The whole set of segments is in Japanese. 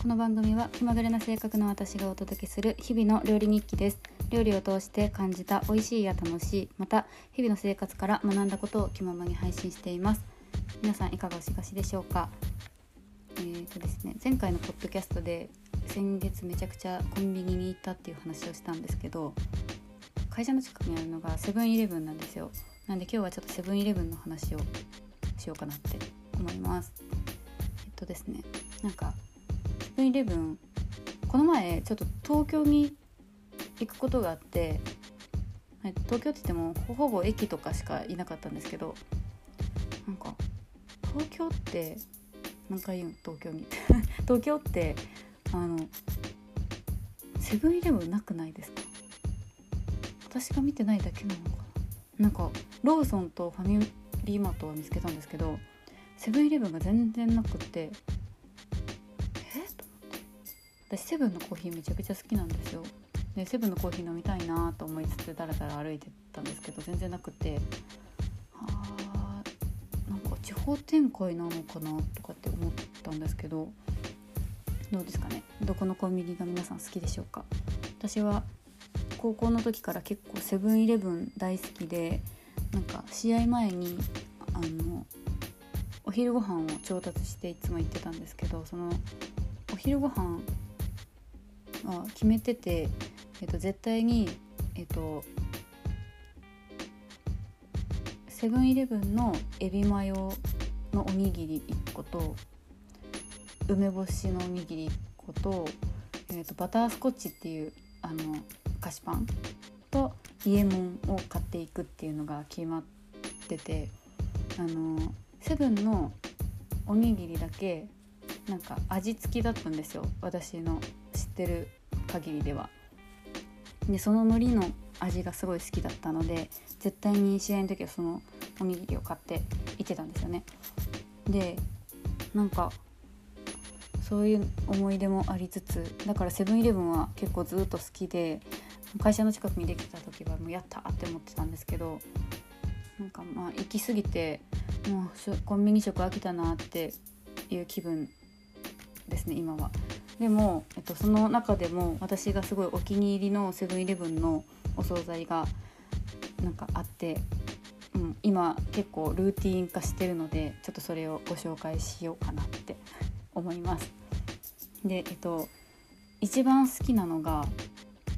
この番組は気まぐれな性格の私がお届けする日々の料理日記です。料理を通して感じた美味しいや楽しいまた日々の生活から学んだことを気ままに配信しています。皆さんいかがお過ごしでしょうか？えーとですね前回のポッドキャストで先月めちゃくちゃコンビニに行ったっていう話をしたんですけど会社の近くにあるのがセブンイレブンなんですよ。なんで今日はちょっとセブンイレブンの話をしようかなって思います。えっとですねなんかセブンイレブンこの前ちょっと東京に行くことがあって東京って言ってもほぼ駅とかしかいなかったんですけどなんか東京って何回言う？東京に。東京ってあのセブンイレブンなくないですか？私が見てないだけなのかな。なんかローソンとファミリーマートは見つけたんですけどセブンイレブンが全然なくって私セブンのコーヒーめちゃくちゃ好きなんですよ。でセブンのコーヒー飲みたいなと思いつつだらだら歩いてたんですけど全然なくて。あーなんか地方展開なのかなとかって思ったんですけどどうですかね。どこのコンビニが皆さん好きでしょうか。私は高校の時から結構セブンイレブン大好きでなんか試合前にあのお昼ご飯を調達していつも行ってたんですけどそのお昼ご飯は決めてて、えっと、絶対にえっとセブンイレブンのエビマヨのおにぎり1個と梅干しのおにぎり1個と,、えっとバタースコッチっていうあの菓子パンと伊右衛門を買っていくっていうのが決まっててあのセブンのおにぎりだけなんか味付きだったんですよ。私の知ってる限りでは。でその海苔の味がすごい好きだったので絶対に試合の時はそのおにぎりを買って行ってたんですよね。でなんかそういう思い出もありつつだからセブンイレブンは結構ずっと好きで会社の近くにできた時はもうやったって思ってたんですけどなんかまあ行き過ぎてもうコンビニ食飽きたなっていう気分ですね今は。でも、えっと、その中でも私がすごいお気に入りのセブンイレブンのお惣菜がなんかあって、うん、今結構ルーティン化してるのでちょっとそれをご紹介しようかなって思います。でえっと一番好きなのが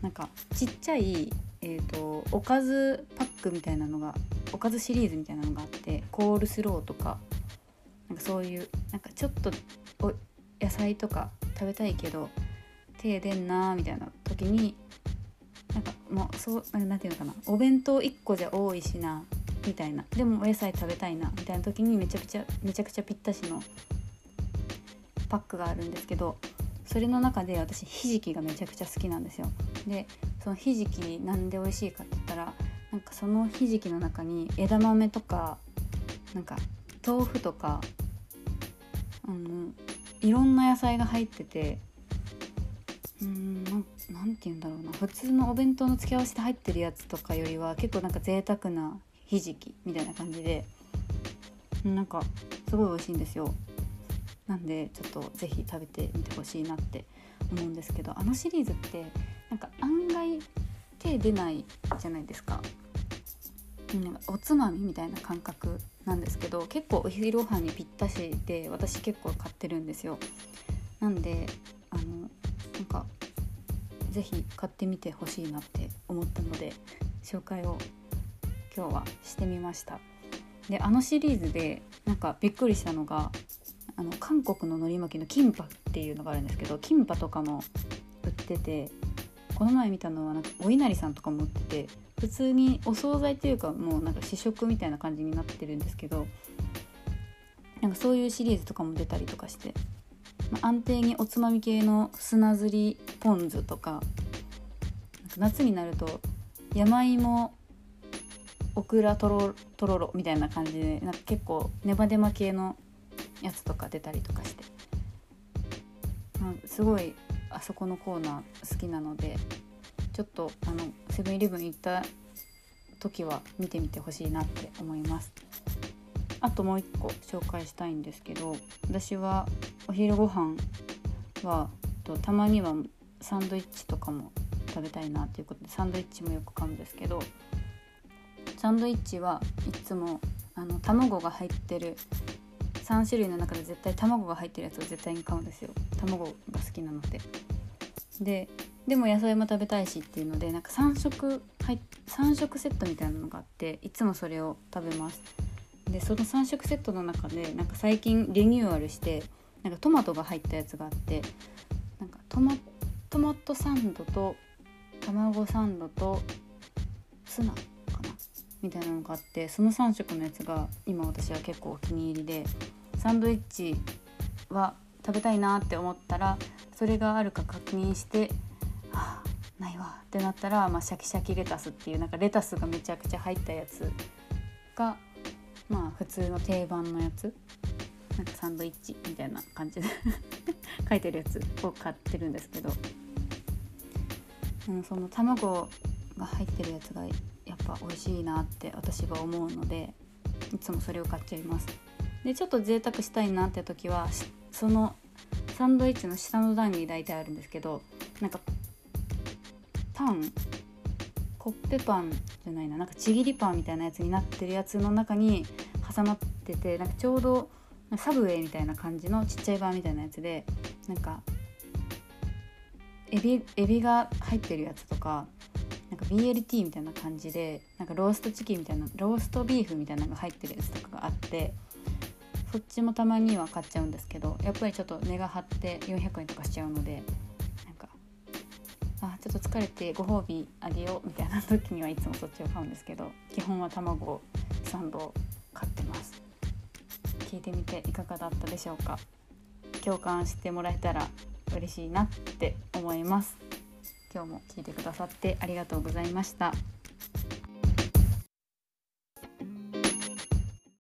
なんかちっちゃい、えーと、おかずパックみたいなのがおかずシリーズみたいなのがあってコールスローとかなんかそういうなんかちょっとお野菜とか食べたいけど手出んなーみたいな時になんかもうそうなんていうのかなお弁当1個じゃ多いしなみたいな。でもお野菜食べたいなみたいな時にめちゃくちゃめちゃくちゃぴったしのパックがあるんですけどそれの中で私ひじきがめちゃくちゃ好きなんですよ。でそのひじきなんで美味しいかって言ったらなんかそのひじきの中に枝豆とかなんか豆腐とかあのいろんな野菜が入っててうーんななんて言うんだろうな普通のお弁当の付け合わせで入ってるやつとかよりは結構なんか贅沢なひじきみたいな感じでなんかすごい美味しいんですよなんでちょっと是非食べてみてほしいなって思うんですけどあのシリーズってなんか案外手出ないじゃないですか。なんおつまみみたいな感覚なんですけど結構お昼ご飯にぴったしで私結構買ってるんですよ。なんであのなんか是非買ってみてほしいなって思ったので紹介を今日はしてみました。であのシリーズでなんかびっくりしたのがあの韓国の海苔巻きのキンパっていうのがあるんですけどキンパとかも売っててこの前見たのはなんかお稲荷さんとかも売ってて普通にお惣菜っていうかもうなんか試食みたいな感じになってるんですけどなんかそういうシリーズとかも出たりとかして、まあ、安定におつまみ系の砂ずりポン酢とか夏になると山芋オクラとろとろろみたいな感じでなんか結構ネバネバ系のやつとか出たりとかして、まあ、すごいあそこのコーナー好きなのでちょっとあのセブンイレブン行った時は見てみてほしいなって思います。あともう一個紹介したいんですけど私はお昼ご飯はとたまにはサンドイッチとかも食べたいなっていうことでサンドイッチもよく買うんですけどサンドイッチはいつもあの卵が入ってる3種類の中で絶対卵が入ってるやつを絶対に買うんですよ。卵が好きなので。ででも野菜も食べたいしっていうのでなんか3食入3食セットみたいなのがあっていつもそれを食べます。でその3食セットの中でなんか最近リニューアルしてなんかトマトが入ったやつがあってなんかトマトマトサンドと卵サンドとツナかな？みたいなのがあってその3色のやつが今私は結構お気に入りでサンドイッチは食べたいなって思ったらそれがあるか確認して「ないわ」ってなったら、まあ、シャキシャキレタスっていうなんかレタスがめちゃくちゃ入ったやつがまあ普通の定番のやつ。なんかサンドイッチみたいな感じで 書いてるやつを買ってるんですけど、うん、その卵が入ってるやつがやっぱ美味しいなって私は思うのでいつもそれを買っちゃいます。でちょっと贅沢したいなって時はそのサンドイッチの下の段に大体あるんですけどなんかパンコッペパンじゃないななんかちぎりパンみたいなやつになってるやつの中に挟まっててなんかちょうどサブウェイみたいな感じのちっちゃいバーみたいなやつでなんかエビエビが入ってるやつとかなんか BLT みたいな感じでなんかローストチキンみたいなローストビーフみたいなのが入ってるやつとかがあってそっちもたまには買っちゃうんですけどやっぱりちょっと値が張って400円とかしちゃうのであちょっと疲れてご褒美あげようみたいな時にはいつもそっちを買うんですけど基本は卵サンド買ってます。聞いてみていかがだったでしょうか？共感してもらえたら嬉しいなって思います。今日も聞いてくださってありがとうございました。